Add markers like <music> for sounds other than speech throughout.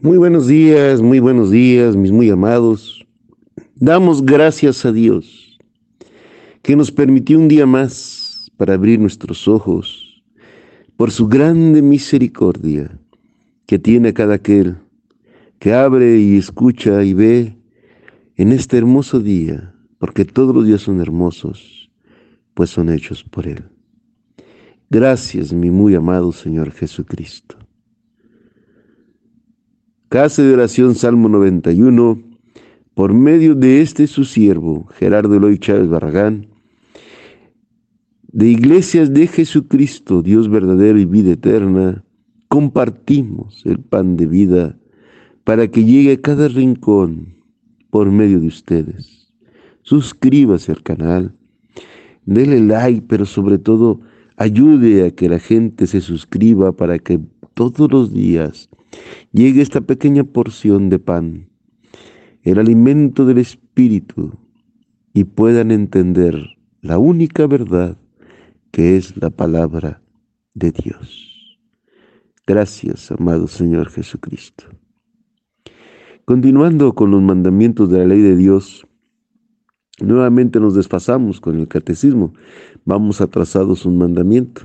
Muy buenos días, muy buenos días, mis muy amados. Damos gracias a Dios que nos permitió un día más para abrir nuestros ojos por su grande misericordia que tiene cada aquel que abre y escucha y ve en este hermoso día, porque todos los días son hermosos, pues son hechos por Él. Gracias, mi muy amado Señor Jesucristo. Casa de oración Salmo 91, por medio de este su siervo, Gerardo Eloy Chávez Barragán, de Iglesias de Jesucristo, Dios verdadero y vida eterna, compartimos el pan de vida para que llegue a cada rincón por medio de ustedes. Suscríbase al canal, dele like, pero sobre todo ayude a que la gente se suscriba para que todos los días llegue esta pequeña porción de pan, el alimento del Espíritu, y puedan entender la única verdad que es la palabra de Dios. Gracias, amado Señor Jesucristo. Continuando con los mandamientos de la ley de Dios, nuevamente nos desfasamos con el catecismo. Vamos atrasados un mandamiento.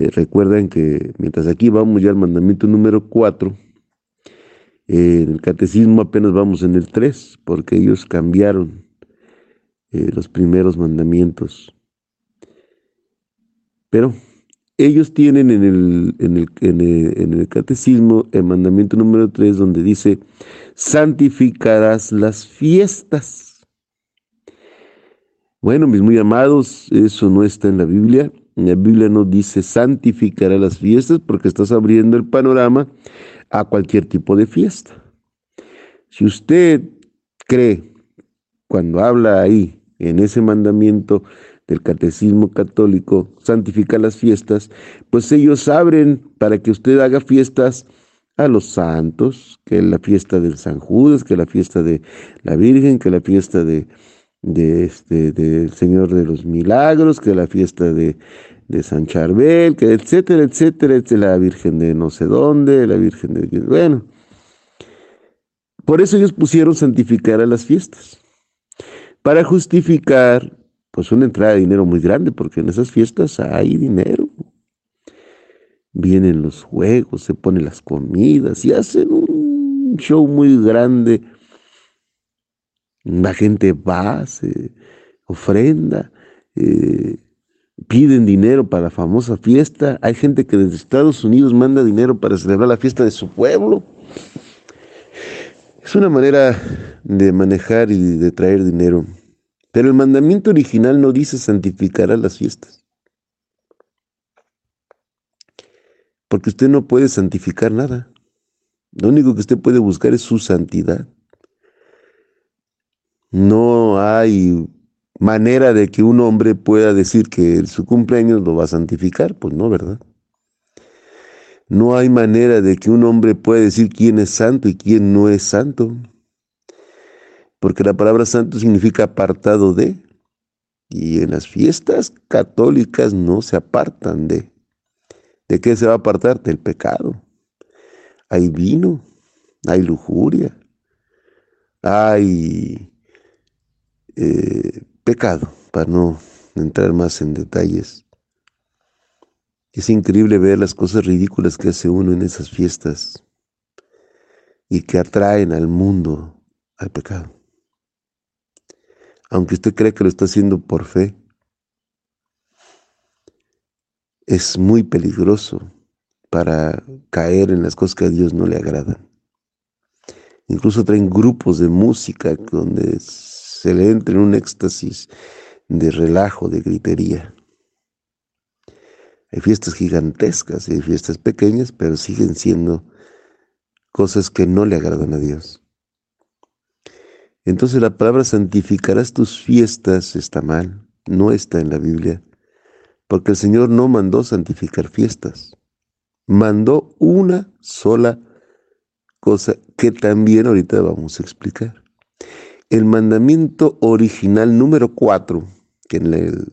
Eh, recuerden que mientras aquí vamos ya al mandamiento número 4, eh, en el catecismo apenas vamos en el 3, porque ellos cambiaron eh, los primeros mandamientos. Pero ellos tienen en el, en, el, en, el, catecismo el mandamiento número 3 donde dice, santificarás las fiestas. Bueno, mis muy amados, eso no está en la Biblia. La Biblia no dice santificará las fiestas porque estás abriendo el panorama a cualquier tipo de fiesta. Si usted cree, cuando habla ahí, en ese mandamiento del catecismo católico, santificar las fiestas, pues ellos abren para que usted haga fiestas a los santos, que la fiesta del San Judas, que la fiesta de la Virgen, que la fiesta de, de este, del Señor de los Milagros, que la fiesta de, de San Charbel, que etcétera, etcétera, etcétera, la Virgen de no sé dónde, la Virgen de... Bueno, por eso ellos pusieron santificar a las fiestas, para justificar pues una entrada de dinero muy grande, porque en esas fiestas hay dinero. Vienen los juegos, se ponen las comidas y hacen un show muy grande la gente va, se ofrenda, eh, piden dinero para la famosa fiesta. Hay gente que desde Estados Unidos manda dinero para celebrar la fiesta de su pueblo. Es una manera de manejar y de traer dinero. Pero el mandamiento original no dice santificar a las fiestas. Porque usted no puede santificar nada. Lo único que usted puede buscar es su santidad. No hay manera de que un hombre pueda decir que su cumpleaños lo va a santificar, pues no, ¿verdad? No hay manera de que un hombre pueda decir quién es santo y quién no es santo, porque la palabra santo significa apartado de, y en las fiestas católicas no se apartan de. ¿De qué se va a apartar? Del pecado. Hay vino, hay lujuria, hay eh, pecado, para no entrar más en detalles. Es increíble ver las cosas ridículas que hace uno en esas fiestas y que atraen al mundo al pecado. Aunque usted cree que lo está haciendo por fe, es muy peligroso para caer en las cosas que a Dios no le agradan. Incluso traen grupos de música donde se le entra en un éxtasis de relajo, de gritería. Hay fiestas gigantescas y hay fiestas pequeñas, pero siguen siendo cosas que no le agradan a Dios. Entonces la palabra santificarás tus fiestas está mal, no está en la Biblia, porque el Señor no mandó santificar fiestas, mandó una sola cosa que también ahorita vamos a explicar. El mandamiento original número 4, que en el,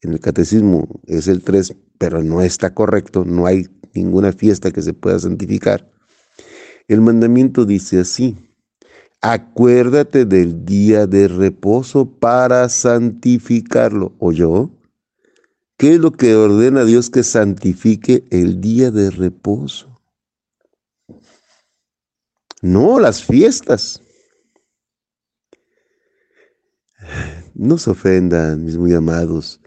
en el catecismo es el 3, pero no está correcto, no hay ninguna fiesta que se pueda santificar. El mandamiento dice así, acuérdate del día de reposo para santificarlo. ¿O yo? ¿Qué es lo que ordena Dios que santifique el día de reposo? No, las fiestas. No se ofendan, mis muy amados.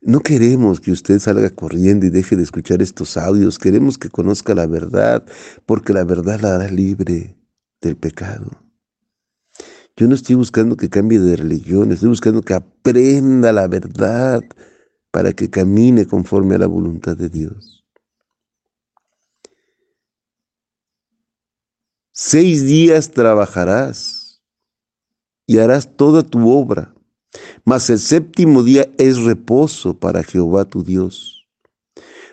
No queremos que usted salga corriendo y deje de escuchar estos audios. Queremos que conozca la verdad, porque la verdad la hará libre del pecado. Yo no estoy buscando que cambie de religión, estoy buscando que aprenda la verdad para que camine conforme a la voluntad de Dios. Seis días trabajarás y harás toda tu obra mas el séptimo día es reposo para Jehová tu Dios.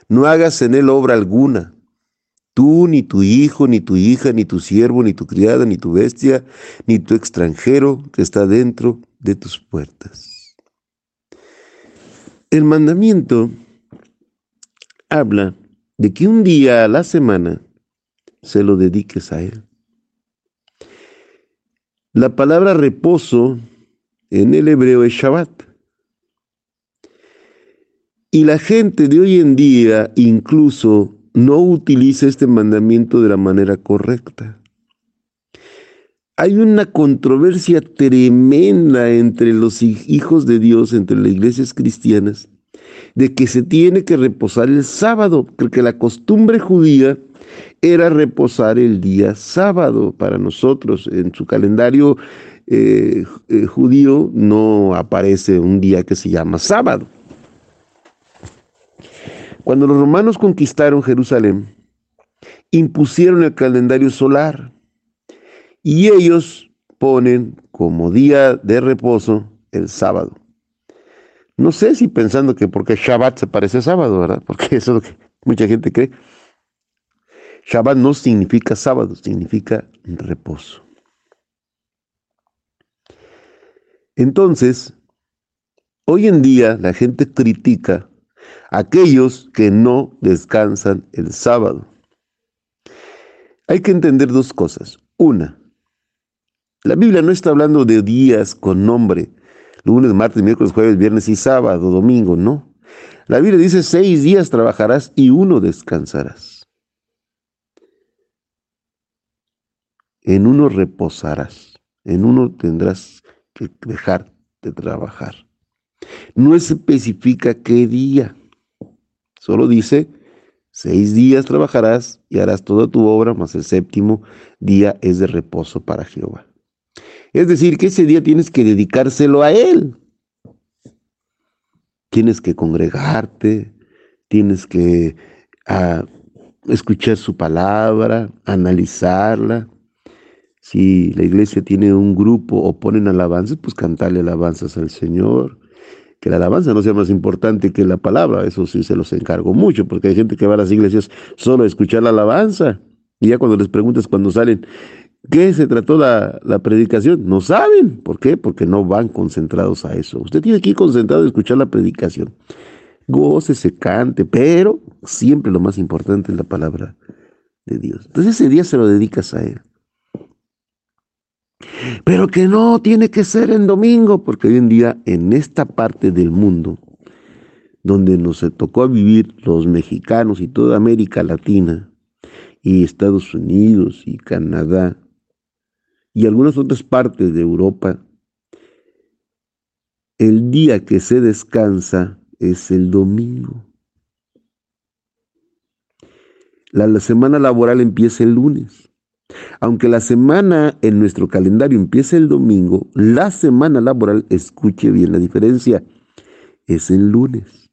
No hagas en él obra alguna, tú, ni tu hijo, ni tu hija, ni tu siervo, ni tu criada, ni tu bestia, ni tu extranjero que está dentro de tus puertas. El mandamiento habla de que un día a la semana se lo dediques a él. La palabra reposo en el hebreo es Shabbat. Y la gente de hoy en día incluso no utiliza este mandamiento de la manera correcta. Hay una controversia tremenda entre los hijos de Dios, entre las iglesias cristianas, de que se tiene que reposar el sábado, porque la costumbre judía era reposar el día sábado para nosotros. En su calendario eh, eh, judío no aparece un día que se llama sábado. Cuando los romanos conquistaron Jerusalén, impusieron el calendario solar y ellos ponen como día de reposo el sábado. No sé si pensando que porque Shabbat se parece a sábado, ¿verdad? Porque eso es lo que mucha gente cree. Shabbat no significa sábado, significa reposo. Entonces, hoy en día la gente critica a aquellos que no descansan el sábado. Hay que entender dos cosas. Una, la Biblia no está hablando de días con nombre, lunes, martes, miércoles, jueves, viernes y sábado, domingo, no. La Biblia dice seis días trabajarás y uno descansarás. En uno reposarás, en uno tendrás dejar de trabajar. No especifica qué día, solo dice, seis días trabajarás y harás toda tu obra, mas el séptimo día es de reposo para Jehová. Es decir, que ese día tienes que dedicárselo a Él. Tienes que congregarte, tienes que ah, escuchar su palabra, analizarla, si la iglesia tiene un grupo o ponen alabanzas, pues cantarle alabanzas al Señor. Que la alabanza no sea más importante que la palabra, eso sí se los encargo mucho, porque hay gente que va a las iglesias solo a escuchar la alabanza. Y ya cuando les preguntas cuando salen, ¿qué se trató la, la predicación? No saben. ¿Por qué? Porque no van concentrados a eso. Usted tiene que ir concentrado a escuchar la predicación. Goce, se cante, pero siempre lo más importante es la palabra de Dios. Entonces ese día se lo dedicas a Él. Pero que no tiene que ser en domingo, porque hoy en día en esta parte del mundo, donde nos tocó vivir los mexicanos y toda América Latina, y Estados Unidos y Canadá, y algunas otras partes de Europa, el día que se descansa es el domingo. La, semana laboral empieza el lunes. Aunque la semana en nuestro calendario empieza el domingo, la semana laboral, escuche bien la diferencia, es el lunes.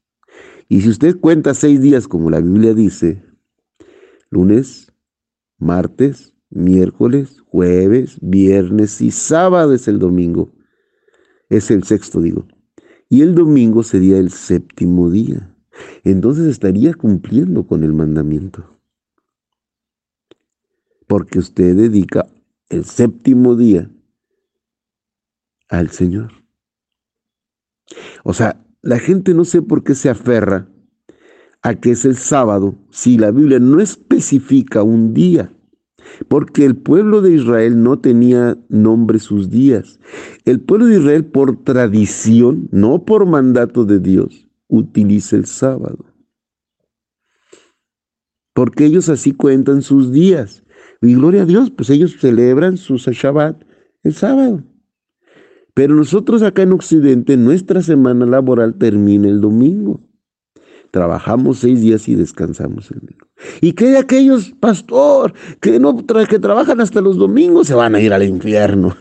Y si usted cuenta seis días como la Biblia dice, lunes, martes, miércoles, jueves, viernes y sábado es el domingo. Es el sexto, digo. Y el domingo sería el séptimo día. Entonces estaría cumpliendo con el mandamiento porque usted dedica el séptimo día al Señor. O sea, la gente no sé por qué se aferra a que es el sábado si la Biblia no especifica un día. porque el pueblo de Israel no tenía nombre sus días. El pueblo de Israel por tradición, no por mandato de Dios, utiliza el sábado. Porque ellos así cuentan sus días. Y gloria a Dios, pues ellos celebran su Shabbat el sábado. Pero nosotros acá en Occidente, nuestra semana laboral termina el domingo. Trabajamos seis días y descansamos el domingo. ¿Y qué de aquellos, pastor, que, no que trabajan hasta los domingos? Se van a ir al infierno.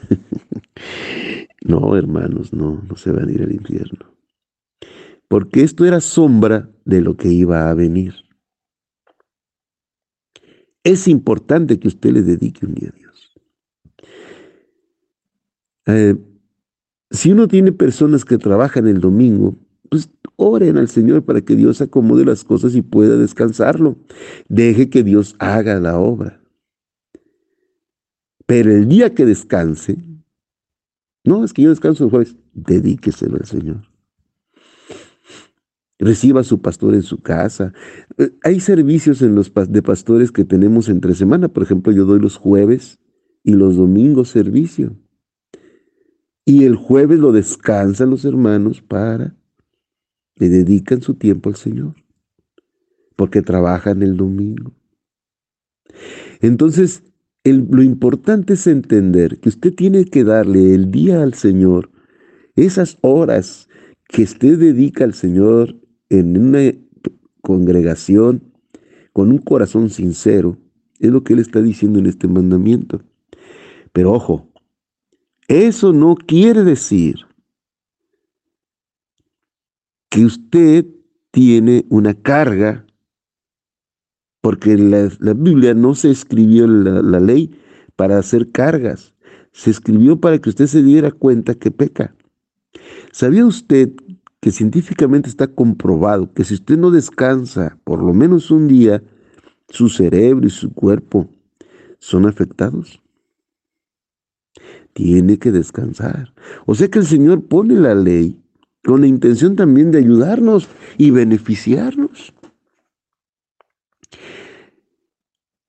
<laughs> no, hermanos, no, no se van a ir al infierno. Porque esto era sombra de lo que iba a venir. Es importante que usted le dedique un día a Dios. Eh, si uno tiene personas que trabajan el domingo, pues oren al Señor para que Dios acomode las cosas y pueda descansarlo. Deje que Dios haga la obra. Pero el día que descanse, no, es que yo descanso el jueves, dedíqueselo al Señor. Reciba a su pastor en su casa. Eh, hay servicios en los de pastores que tenemos entre semana. Por ejemplo, yo doy los jueves y los domingos servicio. Y el jueves lo descansan los hermanos para le dedican su tiempo al Señor, porque trabajan el domingo. Entonces, lo importante es entender que usted tiene que darle el día al Señor, esas horas que usted dedica al Señor en una congregación con un corazón sincero, es lo que Él está diciendo en este mandamiento. Pero ojo, eso no quiere decir que usted tiene una carga, porque la, la Biblia no se escribió la, ley para hacer cargas, se escribió para que usted se diera cuenta que peca. ¿Sabía usted que científicamente está comprobado que si usted no descansa por lo menos un día, su cerebro y su cuerpo son afectados? Tiene que descansar. O sea que el Señor pone la ley con la intención también de ayudarnos y beneficiarnos.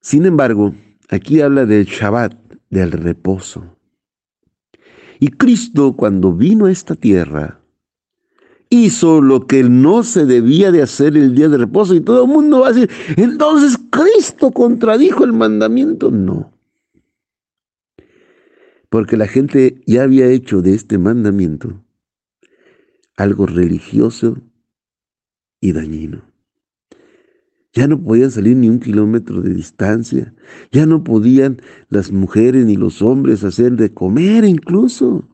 Sin embargo, aquí habla del Shabbat, del reposo. Y Cristo cuando vino a esta tierra, hizo lo que no se debía de hacer el día de reposo. Y todo el mundo va a decir, entonces Cristo contradijo el mandamiento. No. Porque la gente ya había hecho de este mandamiento algo religioso y dañino. Ya no podían salir ni un kilómetro de distancia, ya no podían las mujeres ni los hombres hacer de comer incluso.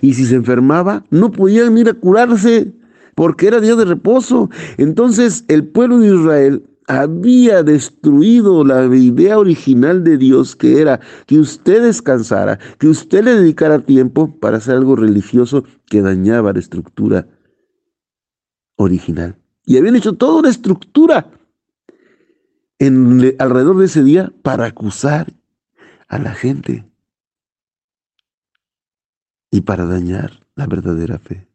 Y si se enfermaba, no podían ir a curarse porque era día de reposo. Entonces el pueblo de Israel había destruido la idea original de Dios, que era que usted descansara, que usted le dedicara tiempo para hacer algo religioso que dañaba la estructura original. Y habían hecho toda una estructura alrededor de ese día para acusar a la gente y para dañar la verdadera fe.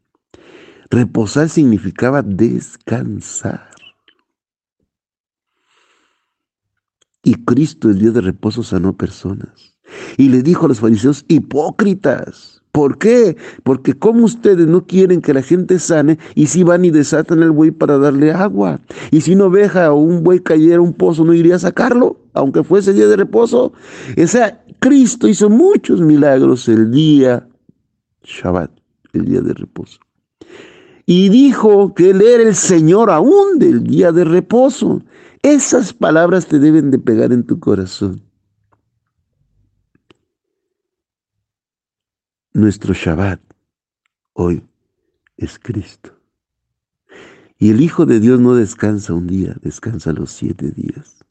Reposar significaba descansar. Y Cristo el día de reposo sanó personas. Y le dijo a los fariseos, hipócritas. ¿Por qué? Porque como ustedes no quieren que la gente sane y si van y desatan el buey para darle agua. Y si una oveja o un buey cayera a un pozo, ¿no iría a sacarlo? Aunque fuese día de reposo. O sea, Cristo hizo muchos milagros el día Shabbat, el día de reposo. Y dijo que Él era el Señor aún del día de reposo. Esas palabras te deben de pegar en tu corazón. Nuestro Shabbat hoy es Cristo. Y el Hijo de Dios no descansa un día, descansa los siete días.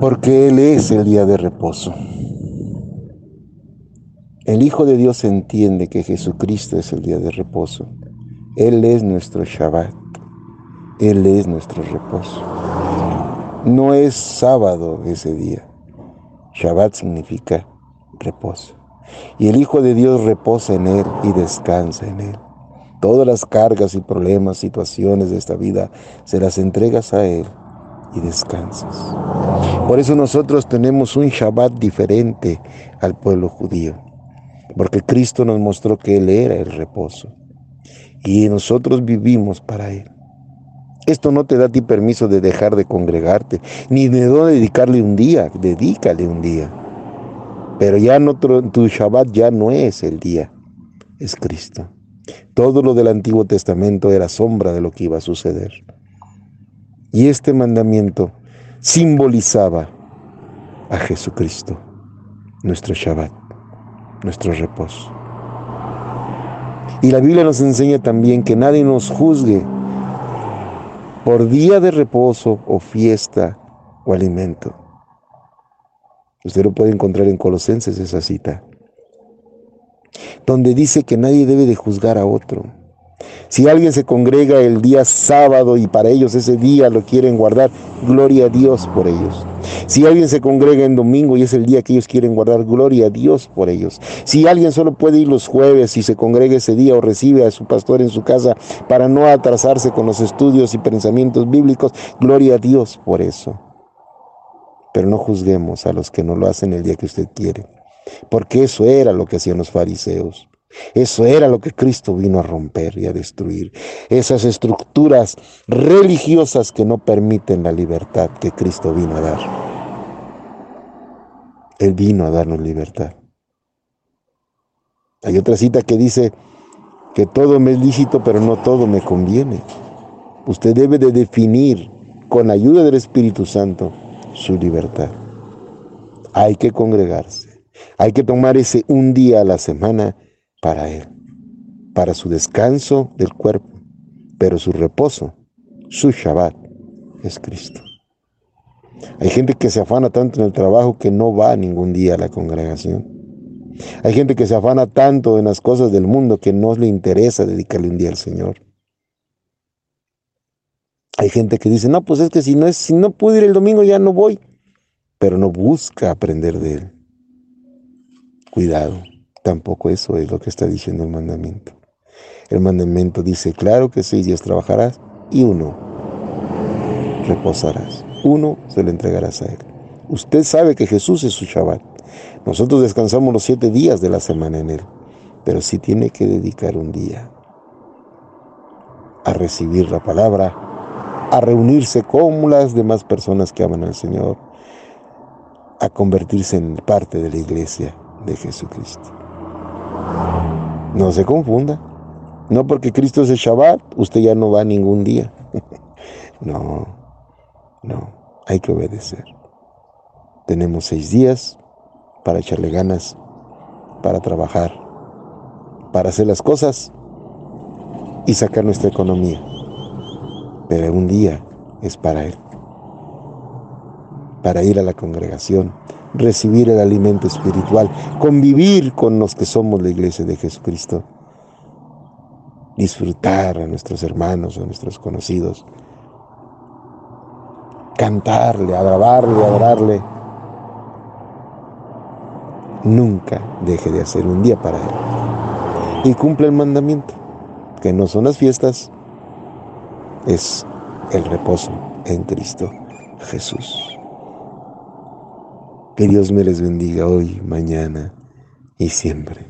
Porque Él es el día de reposo. El Hijo de Dios entiende que Jesucristo es el día de reposo. Él es nuestro Shabbat. Él es nuestro reposo. No es sábado ese día. Shabbat significa reposo. Y el Hijo de Dios reposa en Él y descansa en Él. Todas las cargas y problemas, situaciones de esta vida, se las entregas a Él y descansas. Por eso nosotros tenemos un Shabbat diferente al pueblo judío, porque Cristo nos mostró que Él era el reposo y nosotros vivimos para Él. Esto no te da a ti permiso de dejar de congregarte, ni de no dedicarle un día, dedícale un día. Pero ya no, tu Shabbat ya no es el día, es Cristo. Todo lo del Antiguo Testamento era sombra de lo que iba a suceder. Y este mandamiento simbolizaba a Jesucristo, nuestro Shabbat, nuestro reposo. Y la Biblia nos enseña también que nadie nos juzgue por día de reposo o fiesta o alimento. Usted lo puede encontrar en Colosenses esa cita, donde dice que nadie debe de juzgar a otro. Si alguien se congrega el día sábado y para ellos ese día lo quieren guardar, gloria a Dios por ellos. Si alguien se congrega en domingo y es el día que ellos quieren guardar, gloria a Dios por ellos. Si alguien solo puede ir los jueves y se congrega ese día o recibe a su pastor en su casa para no atrasarse con los estudios y pensamientos bíblicos, gloria a Dios por eso. Pero no juzguemos a los que no lo hacen el día que usted quiere, porque eso era lo que hacían los fariseos. Eso era lo que Cristo vino a romper y a destruir. Esas estructuras religiosas que no permiten la libertad que Cristo vino a dar. Él vino a darnos libertad. Hay otra cita que dice que todo me es lícito, pero no todo me conviene. Usted debe de definir con ayuda del Espíritu Santo su libertad. Hay que congregarse. Hay que tomar ese un día a la semana para Él, para su descanso del cuerpo, pero su reposo, su Shabbat, es Cristo. Hay gente que se afana tanto en el trabajo que no va ningún día a la congregación. Hay gente que se afana tanto en las cosas del mundo que no le interesa dedicarle un día al Señor. Hay gente que dice, no, pues es que si no, es, si no puedo ir el domingo ya no voy, pero no busca aprender de Él. Cuidado. Tampoco eso es lo que está diciendo el mandamiento. El mandamiento dice, claro que seis días trabajarás y uno reposarás. Uno se lo entregarás a Él. Usted sabe que Jesús es su Shabbat. Nosotros descansamos los siete días de la semana en Él, pero sí tiene que dedicar un día a recibir la palabra, a reunirse con las demás personas que aman al Señor, a convertirse en parte de la iglesia de Jesucristo. No se confunda. No porque Cristo es el Shabbat, usted ya no va ningún día. <laughs> no, no, hay que obedecer. Tenemos seis días para echarle ganas, para trabajar, para hacer las cosas y sacar nuestra economía. Pero un día es para Él, para ir a la congregación, recibir el alimento espiritual, convivir con los que somos la iglesia de Jesucristo, disfrutar a nuestros hermanos, a nuestros conocidos, cantarle, alabarle, adorarle. Nunca deje de hacer un día para Él. Y cumple el mandamiento, que no son las fiestas, es el reposo en Cristo Jesús. Que Dios me les bendiga hoy, mañana y siempre.